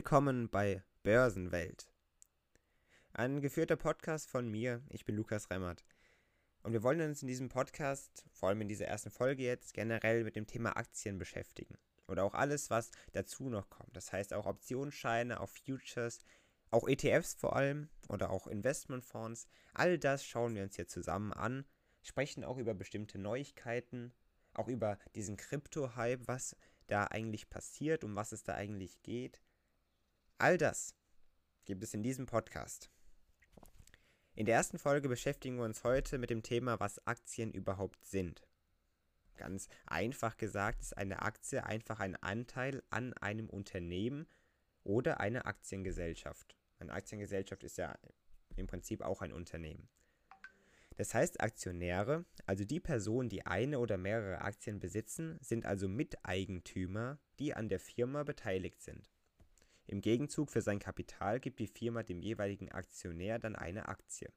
Willkommen bei Börsenwelt. Ein geführter Podcast von mir. Ich bin Lukas Remmert. Und wir wollen uns in diesem Podcast, vor allem in dieser ersten Folge jetzt, generell mit dem Thema Aktien beschäftigen. Oder auch alles, was dazu noch kommt. Das heißt auch Optionsscheine, auch Futures, auch ETFs vor allem oder auch Investmentfonds. All das schauen wir uns hier zusammen an, sprechen auch über bestimmte Neuigkeiten, auch über diesen Krypto-Hype, was da eigentlich passiert, um was es da eigentlich geht. All das gibt es in diesem Podcast. In der ersten Folge beschäftigen wir uns heute mit dem Thema, was Aktien überhaupt sind. Ganz einfach gesagt ist eine Aktie einfach ein Anteil an einem Unternehmen oder einer Aktiengesellschaft. Eine Aktiengesellschaft ist ja im Prinzip auch ein Unternehmen. Das heißt, Aktionäre, also die Personen, die eine oder mehrere Aktien besitzen, sind also Miteigentümer, die an der Firma beteiligt sind. Im Gegenzug für sein Kapital gibt die Firma dem jeweiligen Aktionär dann eine Aktie.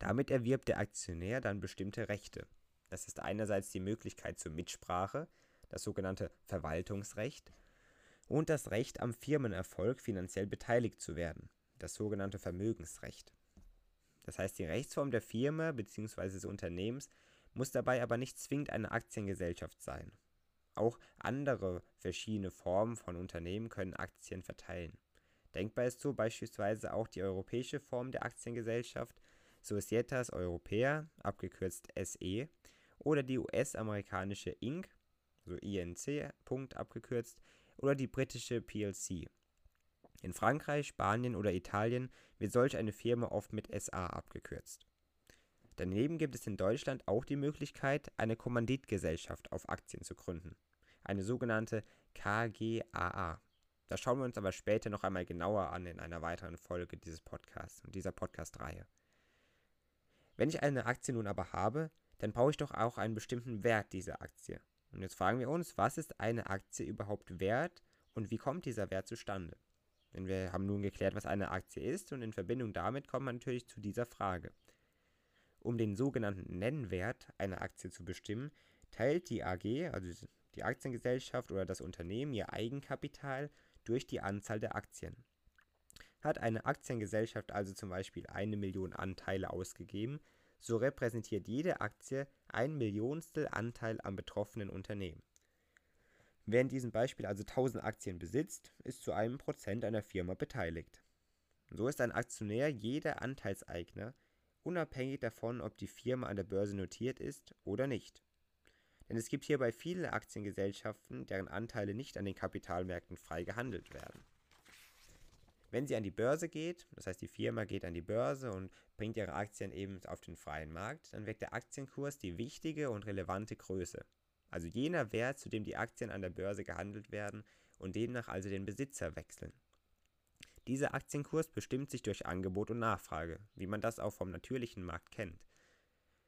Damit erwirbt der Aktionär dann bestimmte Rechte. Das ist einerseits die Möglichkeit zur Mitsprache, das sogenannte Verwaltungsrecht, und das Recht am Firmenerfolg finanziell beteiligt zu werden, das sogenannte Vermögensrecht. Das heißt, die Rechtsform der Firma bzw. des Unternehmens muss dabei aber nicht zwingend eine Aktiengesellschaft sein. Auch andere verschiedene Formen von Unternehmen können Aktien verteilen. Denkbar ist so beispielsweise auch die europäische Form der Aktiengesellschaft Societas Europea, abgekürzt SE, oder die US-amerikanische Inc., also INC, abgekürzt, oder die britische PLC. In Frankreich, Spanien oder Italien wird solch eine Firma oft mit SA abgekürzt. Daneben gibt es in Deutschland auch die Möglichkeit, eine Kommanditgesellschaft auf Aktien zu gründen, eine sogenannte KGAA. Das schauen wir uns aber später noch einmal genauer an in einer weiteren Folge dieses Podcasts und dieser Podcast-Reihe. Wenn ich eine Aktie nun aber habe, dann brauche ich doch auch einen bestimmten Wert dieser Aktie. Und jetzt fragen wir uns, was ist eine Aktie überhaupt wert und wie kommt dieser Wert zustande? Denn wir haben nun geklärt, was eine Aktie ist und in Verbindung damit kommt man natürlich zu dieser Frage. Um den sogenannten Nennwert einer Aktie zu bestimmen, teilt die AG, also die Aktiengesellschaft oder das Unternehmen, ihr Eigenkapital durch die Anzahl der Aktien. Hat eine Aktiengesellschaft also zum Beispiel eine Million Anteile ausgegeben, so repräsentiert jede Aktie ein Millionstel Anteil am betroffenen Unternehmen. Wer in diesem Beispiel also 1000 Aktien besitzt, ist zu einem Prozent einer Firma beteiligt. So ist ein Aktionär jeder Anteilseigner, unabhängig davon, ob die Firma an der Börse notiert ist oder nicht. Denn es gibt hierbei viele Aktiengesellschaften, deren Anteile nicht an den Kapitalmärkten frei gehandelt werden. Wenn sie an die Börse geht, das heißt die Firma geht an die Börse und bringt ihre Aktien eben auf den freien Markt, dann weckt der Aktienkurs die wichtige und relevante Größe. Also jener Wert, zu dem die Aktien an der Börse gehandelt werden und demnach also den Besitzer wechseln. Dieser Aktienkurs bestimmt sich durch Angebot und Nachfrage, wie man das auch vom natürlichen Markt kennt.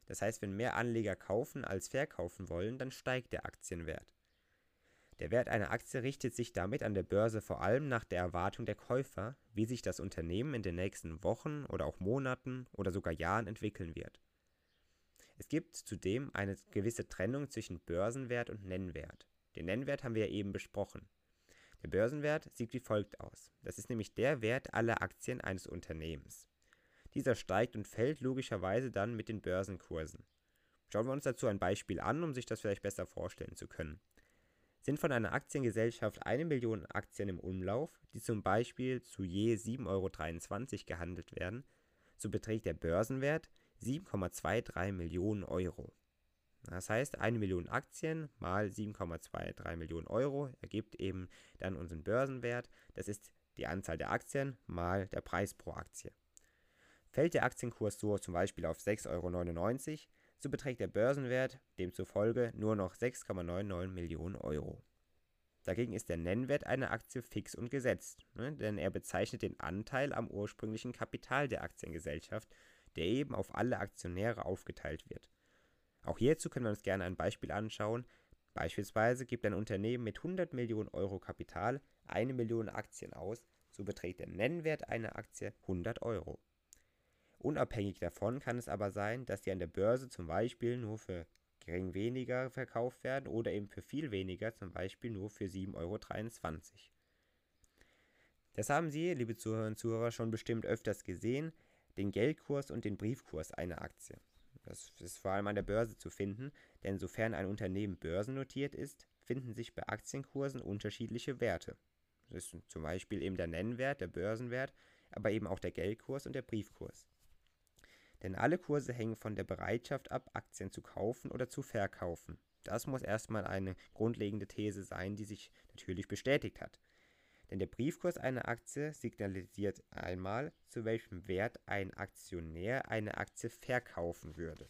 Das heißt, wenn mehr Anleger kaufen als verkaufen wollen, dann steigt der Aktienwert. Der Wert einer Aktie richtet sich damit an der Börse vor allem nach der Erwartung der Käufer, wie sich das Unternehmen in den nächsten Wochen oder auch Monaten oder sogar Jahren entwickeln wird. Es gibt zudem eine gewisse Trennung zwischen Börsenwert und Nennwert. Den Nennwert haben wir ja eben besprochen. Der Börsenwert sieht wie folgt aus. Das ist nämlich der Wert aller Aktien eines Unternehmens. Dieser steigt und fällt logischerweise dann mit den Börsenkursen. Schauen wir uns dazu ein Beispiel an, um sich das vielleicht besser vorstellen zu können. Sind von einer Aktiengesellschaft eine Million Aktien im Umlauf, die zum Beispiel zu je 7,23 Euro gehandelt werden, so beträgt der Börsenwert 7,23 Millionen Euro. Das heißt, eine Million Aktien mal 7,23 Millionen Euro ergibt eben dann unseren Börsenwert. Das ist die Anzahl der Aktien mal der Preis pro Aktie. Fällt der Aktienkurs so zum Beispiel auf 6,99 Euro, so beträgt der Börsenwert demzufolge nur noch 6,99 Millionen Euro. Dagegen ist der Nennwert einer Aktie fix und gesetzt, ne, denn er bezeichnet den Anteil am ursprünglichen Kapital der Aktiengesellschaft, der eben auf alle Aktionäre aufgeteilt wird. Auch hierzu können wir uns gerne ein Beispiel anschauen. Beispielsweise gibt ein Unternehmen mit 100 Millionen Euro Kapital eine Million Aktien aus, so beträgt der Nennwert einer Aktie 100 Euro. Unabhängig davon kann es aber sein, dass die an der Börse zum Beispiel nur für gering weniger verkauft werden oder eben für viel weniger, zum Beispiel nur für 7,23 Euro. Das haben Sie, liebe Zuhörerinnen und Zuhörer, schon bestimmt öfters gesehen, den Geldkurs und den Briefkurs einer Aktie. Das ist vor allem an der Börse zu finden, denn sofern ein Unternehmen börsennotiert ist, finden sich bei Aktienkursen unterschiedliche Werte. Das ist zum Beispiel eben der Nennwert, der Börsenwert, aber eben auch der Geldkurs und der Briefkurs. Denn alle Kurse hängen von der Bereitschaft ab, Aktien zu kaufen oder zu verkaufen. Das muss erstmal eine grundlegende These sein, die sich natürlich bestätigt hat. Denn der Briefkurs einer Aktie signalisiert einmal, zu welchem Wert ein Aktionär eine Aktie verkaufen würde.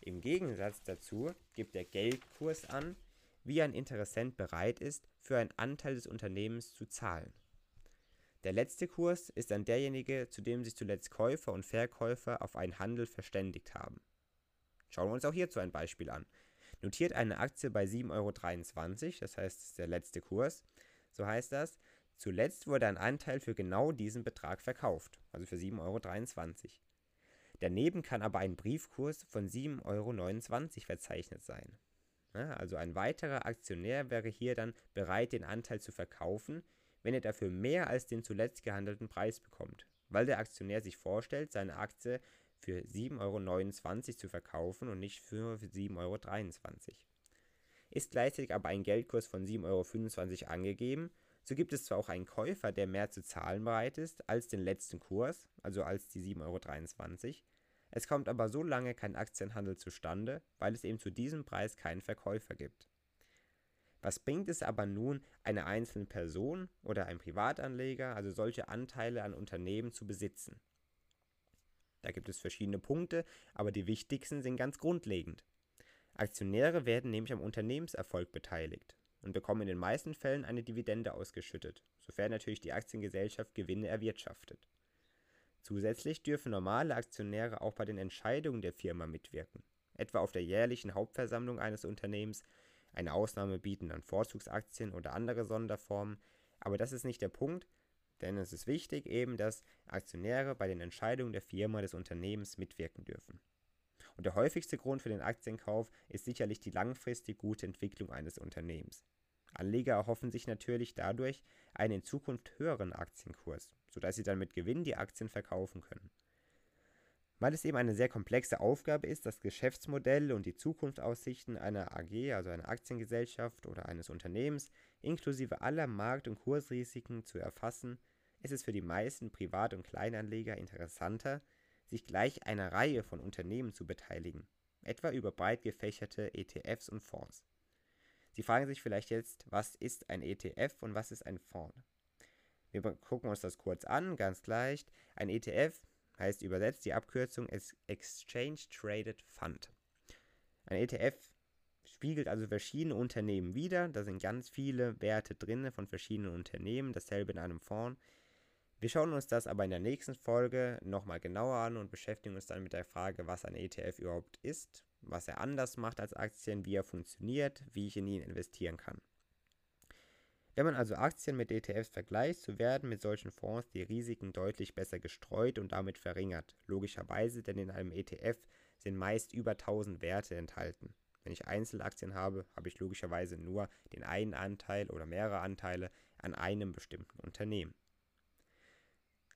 Im Gegensatz dazu gibt der Geldkurs an, wie ein Interessent bereit ist, für einen Anteil des Unternehmens zu zahlen. Der letzte Kurs ist dann derjenige, zu dem sich zuletzt Käufer und Verkäufer auf einen Handel verständigt haben. Schauen wir uns auch hierzu ein Beispiel an. Notiert eine Aktie bei 7,23 Euro, das heißt, das ist der letzte Kurs, so heißt das, zuletzt wurde ein Anteil für genau diesen Betrag verkauft, also für 7,23 Euro. Daneben kann aber ein Briefkurs von 7,29 Euro verzeichnet sein. Also ein weiterer Aktionär wäre hier dann bereit, den Anteil zu verkaufen, wenn er dafür mehr als den zuletzt gehandelten Preis bekommt, weil der Aktionär sich vorstellt, seine Aktie für 7,29 Euro zu verkaufen und nicht für 7,23 Euro. Ist gleichzeitig aber ein Geldkurs von 7,25 Euro angegeben, so gibt es zwar auch einen Käufer, der mehr zu zahlen bereit ist als den letzten Kurs, also als die 7,23 Euro, es kommt aber so lange kein Aktienhandel zustande, weil es eben zu diesem Preis keinen Verkäufer gibt. Was bringt es aber nun, eine einzelne Person oder ein Privatanleger, also solche Anteile an Unternehmen zu besitzen? Da gibt es verschiedene Punkte, aber die wichtigsten sind ganz grundlegend. Aktionäre werden nämlich am Unternehmenserfolg beteiligt und bekommen in den meisten Fällen eine Dividende ausgeschüttet, sofern natürlich die Aktiengesellschaft Gewinne erwirtschaftet. Zusätzlich dürfen normale Aktionäre auch bei den Entscheidungen der Firma mitwirken, etwa auf der jährlichen Hauptversammlung eines Unternehmens eine Ausnahme bieten dann Vorzugsaktien oder andere Sonderformen, aber das ist nicht der Punkt, denn es ist wichtig eben, dass Aktionäre bei den Entscheidungen der Firma des Unternehmens mitwirken dürfen. Und der häufigste Grund für den Aktienkauf ist sicherlich die langfristig gute Entwicklung eines Unternehmens. Anleger erhoffen sich natürlich dadurch einen in Zukunft höheren Aktienkurs, sodass sie dann mit Gewinn die Aktien verkaufen können. Weil es eben eine sehr komplexe Aufgabe ist, das Geschäftsmodell und die Zukunftsaussichten einer AG, also einer Aktiengesellschaft oder eines Unternehmens, inklusive aller Markt- und Kursrisiken zu erfassen, ist es für die meisten Privat- und Kleinanleger interessanter, sich gleich einer Reihe von Unternehmen zu beteiligen, etwa über breit gefächerte ETFs und Fonds. Sie fragen sich vielleicht jetzt, was ist ein ETF und was ist ein Fonds? Wir gucken uns das kurz an, ganz leicht. Ein ETF heißt übersetzt die Abkürzung Exchange Traded Fund. Ein ETF spiegelt also verschiedene Unternehmen wider. Da sind ganz viele Werte drin von verschiedenen Unternehmen, dasselbe in einem Fonds. Wir schauen uns das aber in der nächsten Folge nochmal genauer an und beschäftigen uns dann mit der Frage, was ein ETF überhaupt ist, was er anders macht als Aktien, wie er funktioniert, wie ich in ihn investieren kann. Wenn man also Aktien mit ETFs vergleicht, so werden mit solchen Fonds die Risiken deutlich besser gestreut und damit verringert. Logischerweise, denn in einem ETF sind meist über 1000 Werte enthalten. Wenn ich Einzelaktien habe, habe ich logischerweise nur den einen Anteil oder mehrere Anteile an einem bestimmten Unternehmen.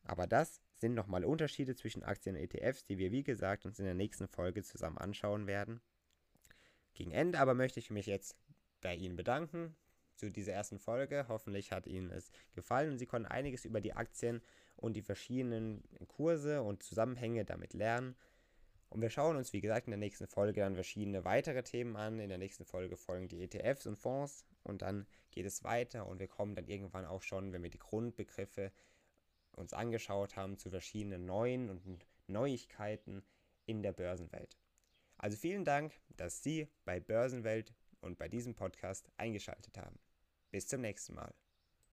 Aber das sind nochmal Unterschiede zwischen Aktien und ETFs, die wir wie gesagt uns in der nächsten Folge zusammen anschauen werden. Gegen Ende aber möchte ich mich jetzt bei Ihnen bedanken zu dieser ersten Folge. Hoffentlich hat Ihnen es gefallen und Sie konnten einiges über die Aktien und die verschiedenen Kurse und Zusammenhänge damit lernen. Und wir schauen uns, wie gesagt, in der nächsten Folge dann verschiedene weitere Themen an. In der nächsten Folge folgen die ETFs und Fonds und dann geht es weiter und wir kommen dann irgendwann auch schon, wenn wir die Grundbegriffe uns angeschaut haben, zu verschiedenen neuen und Neuigkeiten in der Börsenwelt. Also vielen Dank, dass Sie bei Börsenwelt und bei diesem Podcast eingeschaltet haben. Bis zum nächsten Mal.